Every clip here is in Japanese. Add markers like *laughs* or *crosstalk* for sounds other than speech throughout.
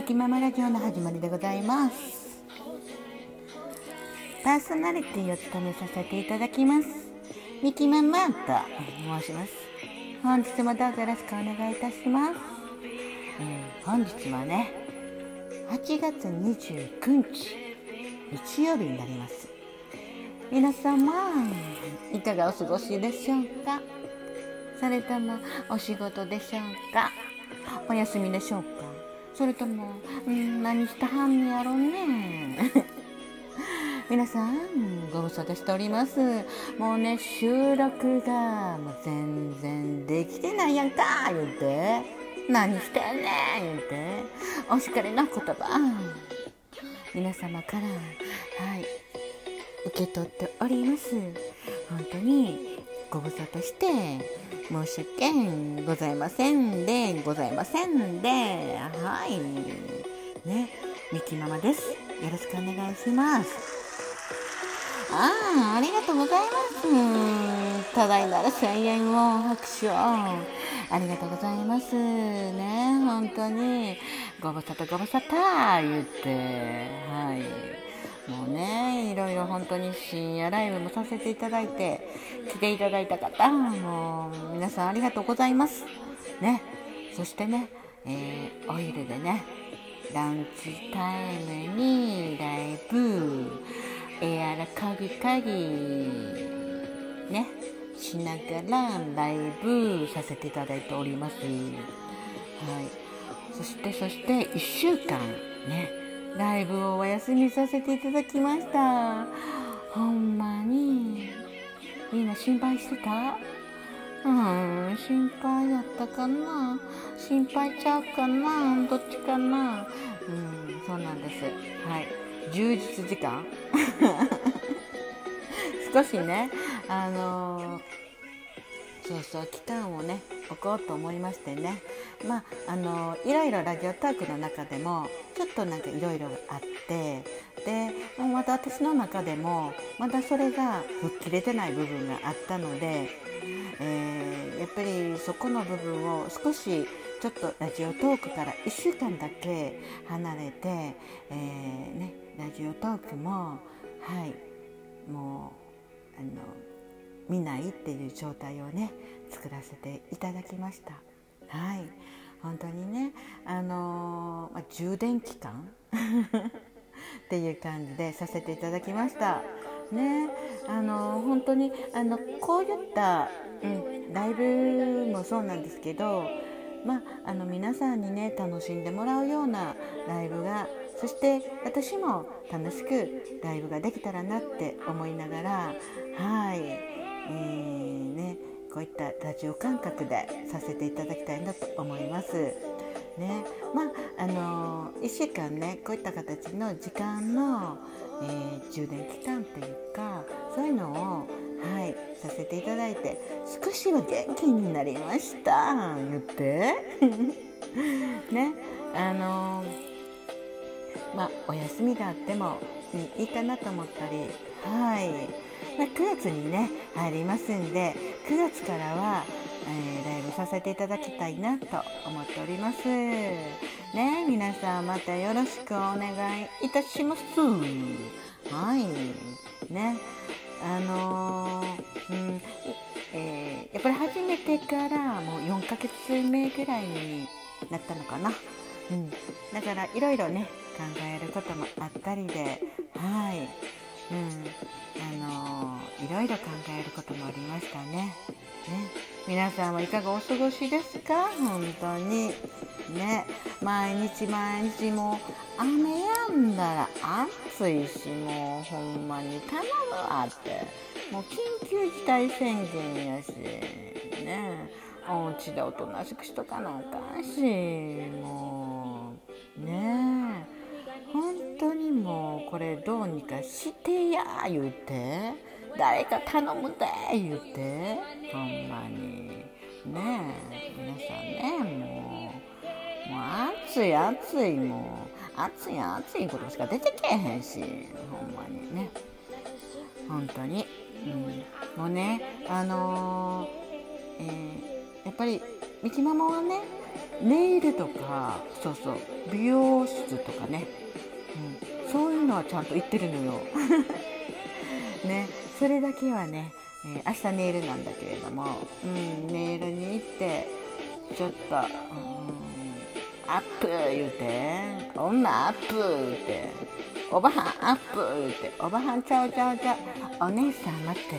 ミキママラジオの始まりでございます。パーソナリティを務めさせていただきます。ミキママと申します。本日もどうぞよろしくお願いいたします、えー、本日はね8月29日日曜日になります。皆様いかがお過ごしでしょうか？それともお仕事でしょうか？お休みでしょうか？それとも、ん何したはんやろね。*laughs* 皆さんご無沙汰しております。もうね収録がもう全然できてないやんか言うて。何してんねん言うて。お叱りの言葉。皆様からはい受け取っております。本当にご無沙汰して申し訳ございませんでございませんで。はい。ね。ミキママです。よろしくお願いします。ああありがとうございます。ただいまら声援を拍手を。ありがとうございます。ね本当に。ご無沙汰ご無沙汰言って。はい。もうねいろいろ本当に深夜ライブもさせていただいて来ていただいた方もう皆さんありがとうございます。ね。そしてね、えー、お昼でねランチタイムにライブ。エアラカギカギね。しながらライブさせていただいております。はい。そしてそして1週間。ね。ライブをお休みさせていただきました。ほんまに。みんな心配してた？うん心配やったかな？心配ちゃうかな？どっちかな？うんそうなんです。はい。充実時間？*laughs* 少しね。あのー、そうそう期間をね置こうと思いましてね。まああのいろいろラジオトークの中でもちょっとなんかいろいろあってでまた私の中でもまだそれが吹っ切れてない部分があったので、えー、やっぱりそこの部分を少しちょっとラジオトークから1週間だけ離れて、えー、ね、ラジオトークもはいもうあの見ないっていう状態をね作らせていただきました。はい。本当にねあの、まあ、充電期間 *laughs* っていう感じでさせていただきました。ね。あのー、本当にあのこういった、うん、ライブもそうなんですけどまあ、の皆さんにね楽しんでもらうようなライブがそして私も楽しくライブができたらなって思いながらはい、えー、ね。こういったラジオ感覚でさせていただきたいなと思います。ねまああの1週間ねこういった形の時間の、えー、充電期間っていうかそういうのをはいさせていただいて少しは元気になりました言って *laughs* ねあのまあお休みがあってもいいかなと思ったりはい。まあ、9月にね入りますんで9月からは、えー、ライブさせていただきたいなと思っております。ね皆さんまたよろしくお願いいたします。はい。ね。あのー、うん。えー、やっぱり始めてからもう4ヶ月目ぐらいになったのかな。うん、だからいろいろね考えることもあったりで。はい、うん、あのー、いろいろ考えることもありましたね。ね。皆さんはいかがお過ごしですか？本当に。ね。毎日毎日もう雨やんだら暑いしもうほんまに頼むわってもう緊急事態宣言やしね。お家でおとなしくしとかなあかんしもう。ね。え本当にもうこれどうにかしてや言うて誰か頼むで言うて。ほんまに。ねえ皆さんねもうもう暑い暑いもう暑い暑いことしか出てけへんしほんまにね。本当に、うん、もうねあのーえー、やっぱりみきママはねネイルとかそうそう美容室とかね、うん、そういうのはちゃんと行ってるのよ。*laughs* ね。それだけはね、えー、明日ネイルなんだけれども、うん、ネイルに行ってちょっと、うん、アップ言うて女アップ言うておばはんアップ言うておばはんちゃうちゃうちゃうお姉さん待って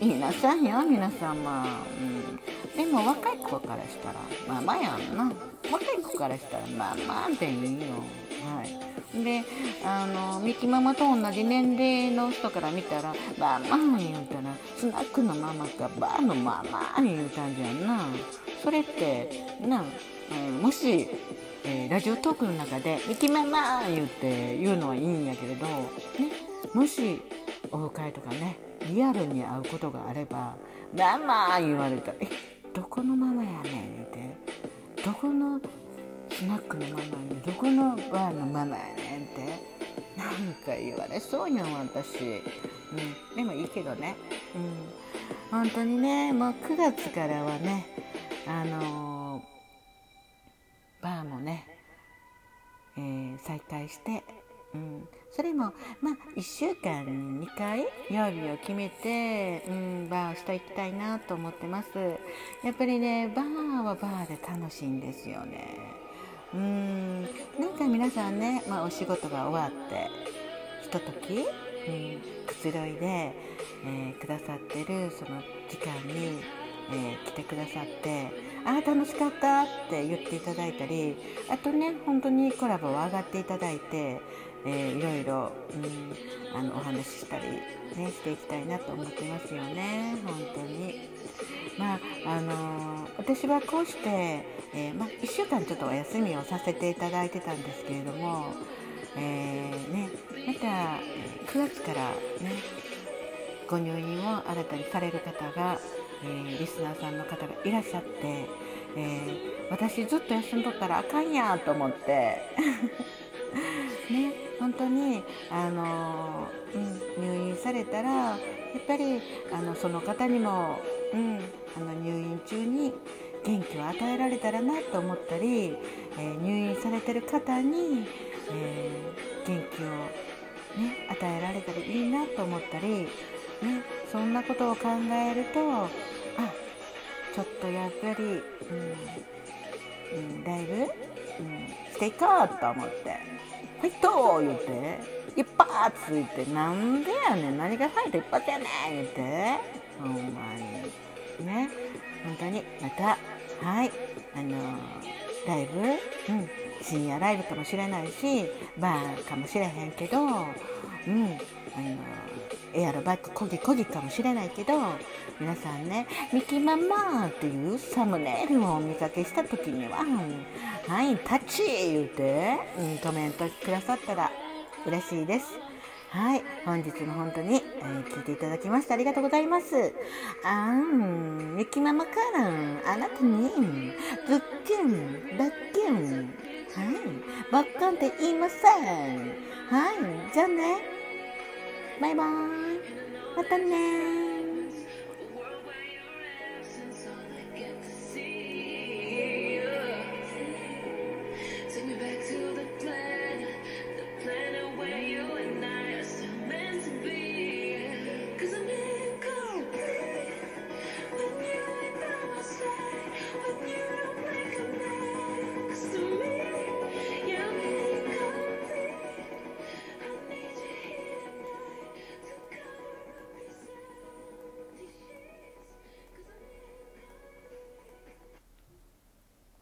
言いなさいよ皆様、うん、でも若い子からしたらまあまあやんな。若い子からしたらまあまあでいいよ。はい。であのミキママと同じ年齢の人から見たら「バーマン」言うたらスナックのママかバーのママ言うたんじゃんな。それってな、えー、もし、えー、ラジオトークの中で「ミキママ」言うて言うのはいいんやけれど、ね、もしオフ会とかねリアルに会うことがあれば「ママ」言われたら「えどこのママやねん」言うて「どこのスナックのママにどこのバーのママやねんって。なんか言われそうやん私、うん、でもいいけどね、うん、本当にねもう9月からはねあのー、バーもね、えー、再開して、うん、それもまあ1週間に2回曜日を決めて、うん、バーをしていきたいなと思ってます。やっぱりねバーはバーで楽しいんですよね。うん。なんか皆さんね、まあ、お仕事が終わってひととき、うん、くつろいで、えー、くださってるその時間に、えー、来てくださってああ楽しかったって言っていただいたりあとね本当にコラボを上がっていただいて、えー、いろいろ、うん、あのお話ししたり、ね、していきたいなと思ってますよね本当に。まああのー、私はこうして、えー、まあ、1週間ちょっとお休みをさせていただいてたんですけれども、えー、ね、また9月からねご入院を新たにされる方が、えリスナーさんの方がいらっしゃって、え私ずっと休んどったらあかんやと思って当にあの、うん、入院されたらやっぱりあのその方にもうん、あの入院中に元気を与えられたらなと思ったり、えー、入院されてる方に、えー、元気を、ね、与えられたらいいなと思ったり、ね、そんなことを考えるとあちょっとやっぱり、うんうん、ライブ、うん、していこうと思って「ファイト!」言って「一発!」言って「なんでやねん。何がファイト一発やねん!」言って。ほんまに。ね。本当に。また。はい。あのライブ、うん、深夜ライブかもしれないしバーかもしれへんけど、うん、あのエアロバックこぎこぎかもしれないけど皆さんね「ミキママ」っていうサムネイルをお見かけした時には「はいタッチ!」言うて、うん、コメントくださったら嬉しいです。はい、本日も本当に、えー、聞いていただきましてありがとうございます。あん、ゆきママからあなたに、ズッキュン、バッキュン、はい、バッカンって言いません。はい、じゃあね、バイバーイ、またね